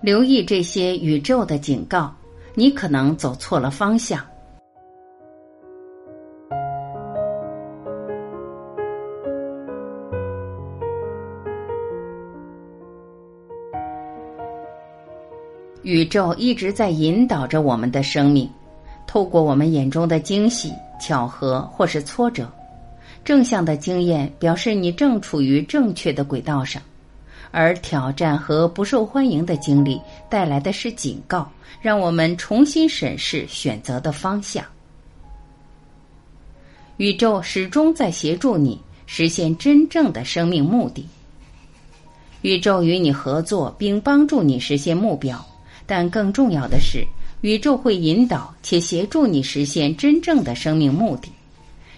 留意这些宇宙的警告，你可能走错了方向。宇宙一直在引导着我们的生命，透过我们眼中的惊喜、巧合或是挫折。正向的经验表示你正处于正确的轨道上，而挑战和不受欢迎的经历带来的是警告，让我们重新审视选择的方向。宇宙始终在协助你实现真正的生命目的。宇宙与你合作，并帮助你实现目标。但更重要的是，宇宙会引导且协助你实现真正的生命目的。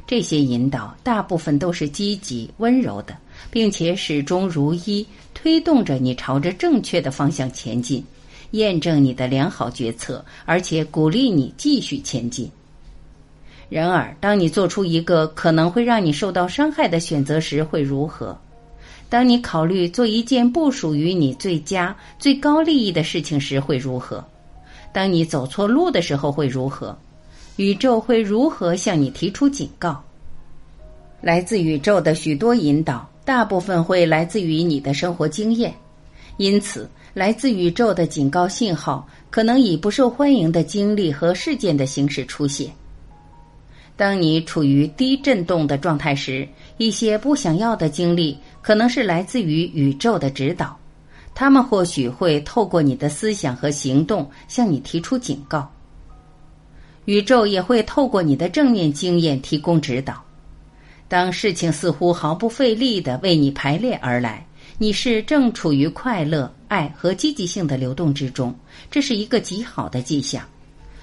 这些引导大部分都是积极、温柔的，并且始终如一，推动着你朝着正确的方向前进，验证你的良好决策，而且鼓励你继续前进。然而，当你做出一个可能会让你受到伤害的选择时，会如何？当你考虑做一件不属于你最佳、最高利益的事情时，会如何？当你走错路的时候，会如何？宇宙会如何向你提出警告？来自宇宙的许多引导，大部分会来自于你的生活经验，因此，来自宇宙的警告信号可能以不受欢迎的经历和事件的形式出现。当你处于低振动的状态时，一些不想要的经历可能是来自于宇宙的指导，他们或许会透过你的思想和行动向你提出警告。宇宙也会透过你的正面经验提供指导。当事情似乎毫不费力的为你排列而来，你是正处于快乐、爱和积极性的流动之中，这是一个极好的迹象。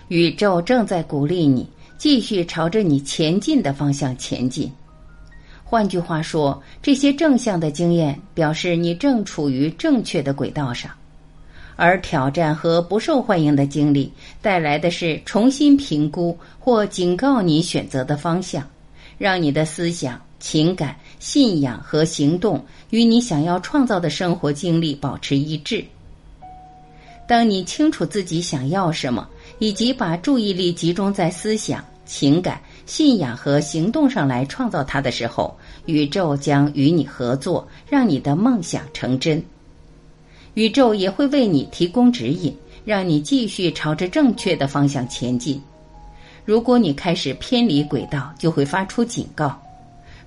宇宙正在鼓励你。继续朝着你前进的方向前进。换句话说，这些正向的经验表示你正处于正确的轨道上，而挑战和不受欢迎的经历带来的是重新评估或警告你选择的方向，让你的思想、情感、信仰和行动与你想要创造的生活经历保持一致。当你清楚自己想要什么。以及把注意力集中在思想、情感、信仰和行动上来创造它的时候，宇宙将与你合作，让你的梦想成真。宇宙也会为你提供指引，让你继续朝着正确的方向前进。如果你开始偏离轨道，就会发出警告。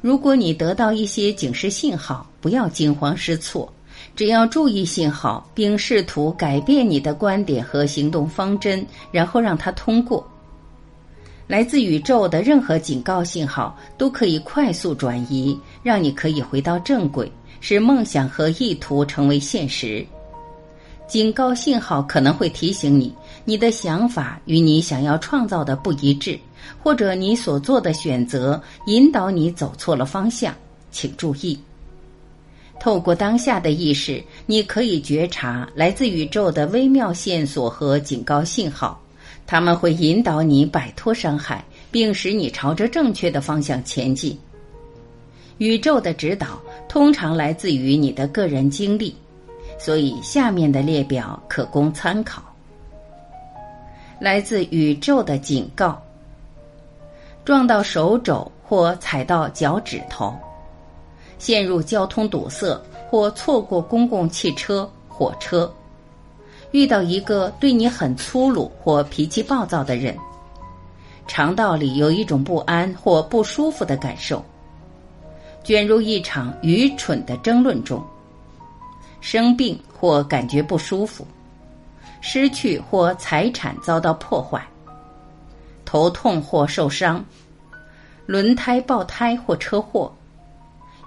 如果你得到一些警示信号，不要惊慌失措。只要注意信号，并试图改变你的观点和行动方针，然后让它通过。来自宇宙的任何警告信号都可以快速转移，让你可以回到正轨，使梦想和意图成为现实。警告信号可能会提醒你，你的想法与你想要创造的不一致，或者你所做的选择引导你走错了方向，请注意。透过当下的意识，你可以觉察来自宇宙的微妙线索和警告信号，他们会引导你摆脱伤害，并使你朝着正确的方向前进。宇宙的指导通常来自于你的个人经历，所以下面的列表可供参考。来自宇宙的警告：撞到手肘或踩到脚趾头。陷入交通堵塞，或错过公共汽车、火车；遇到一个对你很粗鲁或脾气暴躁的人；肠道里有一种不安或不舒服的感受；卷入一场愚蠢的争论中；生病或感觉不舒服；失去或财产遭到破坏；头痛或受伤；轮胎爆胎或车祸。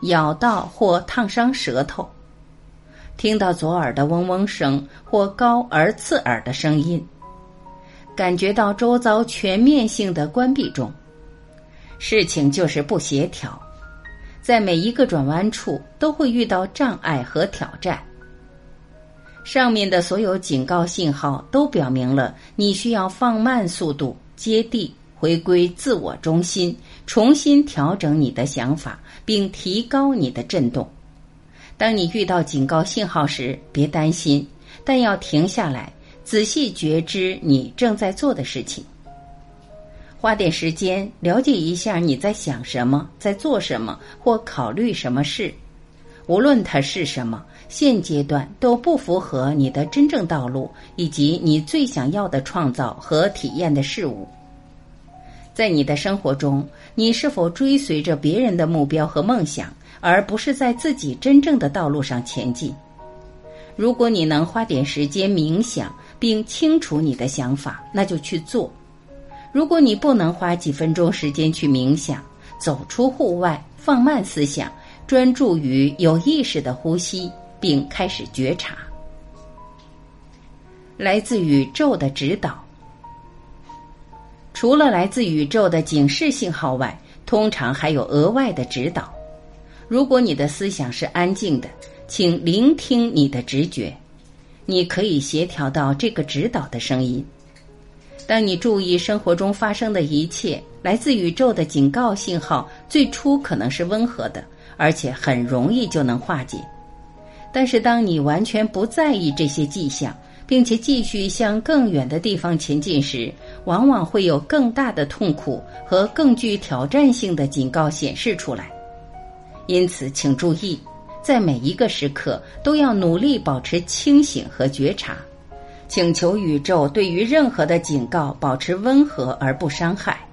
咬到或烫伤舌头，听到左耳的嗡嗡声或高而刺耳的声音，感觉到周遭全面性的关闭中，事情就是不协调，在每一个转弯处都会遇到障碍和挑战。上面的所有警告信号都表明了你需要放慢速度、接地、回归自我中心，重新调整你的想法。并提高你的振动。当你遇到警告信号时，别担心，但要停下来，仔细觉知你正在做的事情。花点时间了解一下你在想什么，在做什么，或考虑什么事。无论它是什么，现阶段都不符合你的真正道路以及你最想要的创造和体验的事物。在你的生活中，你是否追随着别人的目标和梦想，而不是在自己真正的道路上前进？如果你能花点时间冥想并清楚你的想法，那就去做。如果你不能花几分钟时间去冥想，走出户外，放慢思想，专注于有意识的呼吸，并开始觉察，来自宇宙的指导。除了来自宇宙的警示信号外，通常还有额外的指导。如果你的思想是安静的，请聆听你的直觉，你可以协调到这个指导的声音。当你注意生活中发生的一切，来自宇宙的警告信号，最初可能是温和的，而且很容易就能化解。但是，当你完全不在意这些迹象，并且继续向更远的地方前进时，往往会有更大的痛苦和更具挑战性的警告显示出来。因此，请注意，在每一个时刻都要努力保持清醒和觉察。请求宇宙对于任何的警告保持温和而不伤害。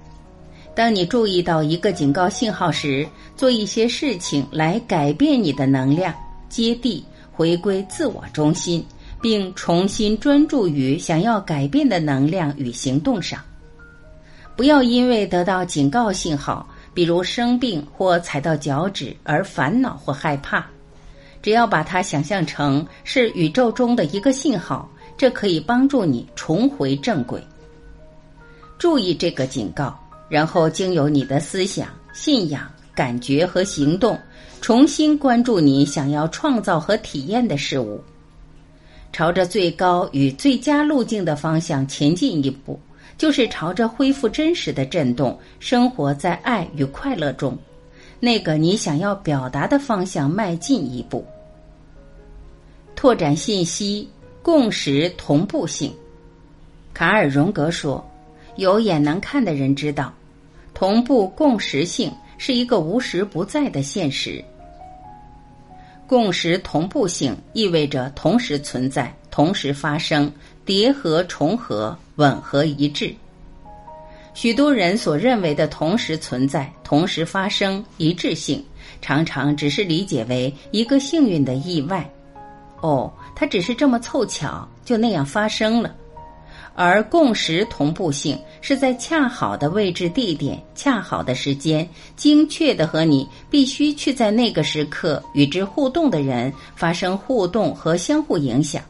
当你注意到一个警告信号时，做一些事情来改变你的能量，接地，回归自我中心，并重新专注于想要改变的能量与行动上。不要因为得到警告信号，比如生病或踩到脚趾而烦恼或害怕。只要把它想象成是宇宙中的一个信号。这可以帮助你重回正轨。注意这个警告，然后经由你的思想、信仰、感觉和行动，重新关注你想要创造和体验的事物，朝着最高与最佳路径的方向前进一步，就是朝着恢复真实的震动，生活在爱与快乐中，那个你想要表达的方向迈进一步，拓展信息。共识同步性，卡尔·荣格说：“有眼能看的人知道，同步共识性是一个无时不在的现实。共识同步性意味着同时存在、同时发生、叠合重合、吻合一致。许多人所认为的同时存在、同时发生、一致性，常常只是理解为一个幸运的意外。”哦，它只是这么凑巧，就那样发生了。而共识同步性是在恰好的位置、地点、恰好的时间，精确的和你必须去在那个时刻与之互动的人发生互动和相互影响。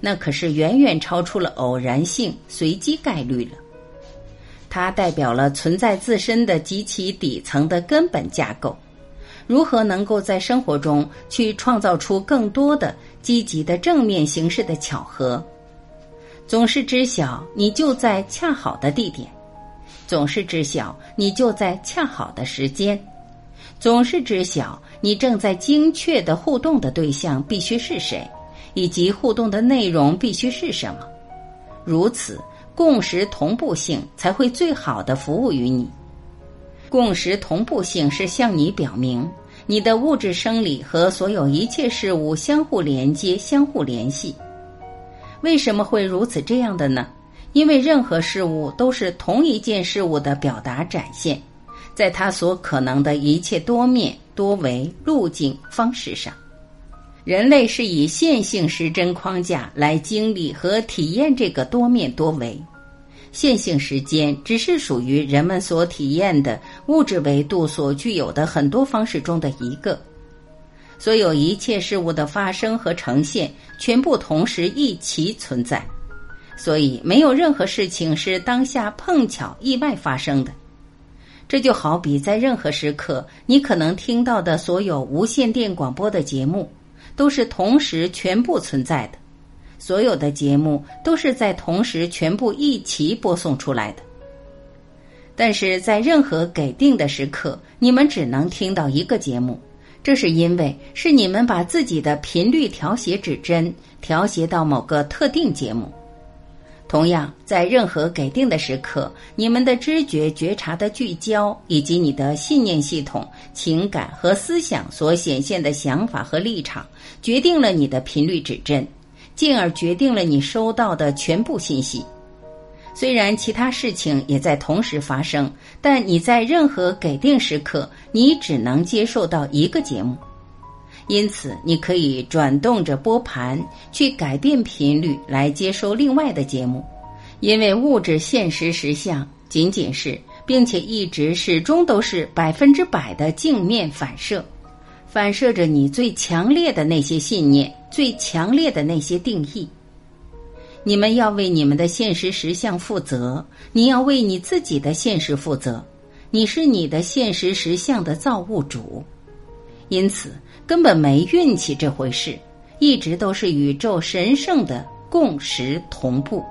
那可是远远超出了偶然性、随机概率了。它代表了存在自身的极其底层的根本架构。如何能够在生活中去创造出更多的？积极的正面形式的巧合，总是知晓你就在恰好的地点，总是知晓你就在恰好的时间，总是知晓你正在精确的互动的对象必须是谁，以及互动的内容必须是什么。如此，共识同步性才会最好的服务于你。共识同步性是向你表明。你的物质生理和所有一切事物相互连接、相互联系。为什么会如此这样的呢？因为任何事物都是同一件事物的表达展现，在它所可能的一切多面、多维、路径、方式上，人类是以线性时针框架来经历和体验这个多面多维。线性时间只是属于人们所体验的物质维度所具有的很多方式中的一个。所有一切事物的发生和呈现全部同时一起存在，所以没有任何事情是当下碰巧意外发生的。这就好比在任何时刻，你可能听到的所有无线电广播的节目，都是同时全部存在的。所有的节目都是在同时全部一起播送出来的，但是在任何给定的时刻，你们只能听到一个节目，这是因为是你们把自己的频率调谐指针调谐到某个特定节目。同样，在任何给定的时刻，你们的知觉觉察的聚焦，以及你的信念系统、情感和思想所显现的想法和立场，决定了你的频率指针，进而决定了你收到的全部信息。虽然其他事情也在同时发生，但你在任何给定时刻，你只能接受到一个节目。因此，你可以转动着拨盘去改变频率，来接收另外的节目。因为物质现实实相仅仅是，并且一直始终都是百分之百的镜面反射，反射着你最强烈的那些信念、最强烈的那些定义。你们要为你们的现实实相负责，你要为你自己的现实负责。你是你的现实实相的造物主，因此。根本没运气这回事，一直都是宇宙神圣的共识同步。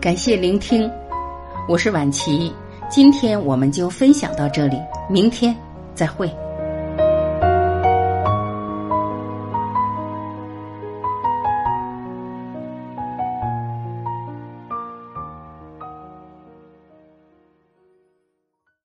感谢聆听，我是婉琪，今天我们就分享到这里，明天再会。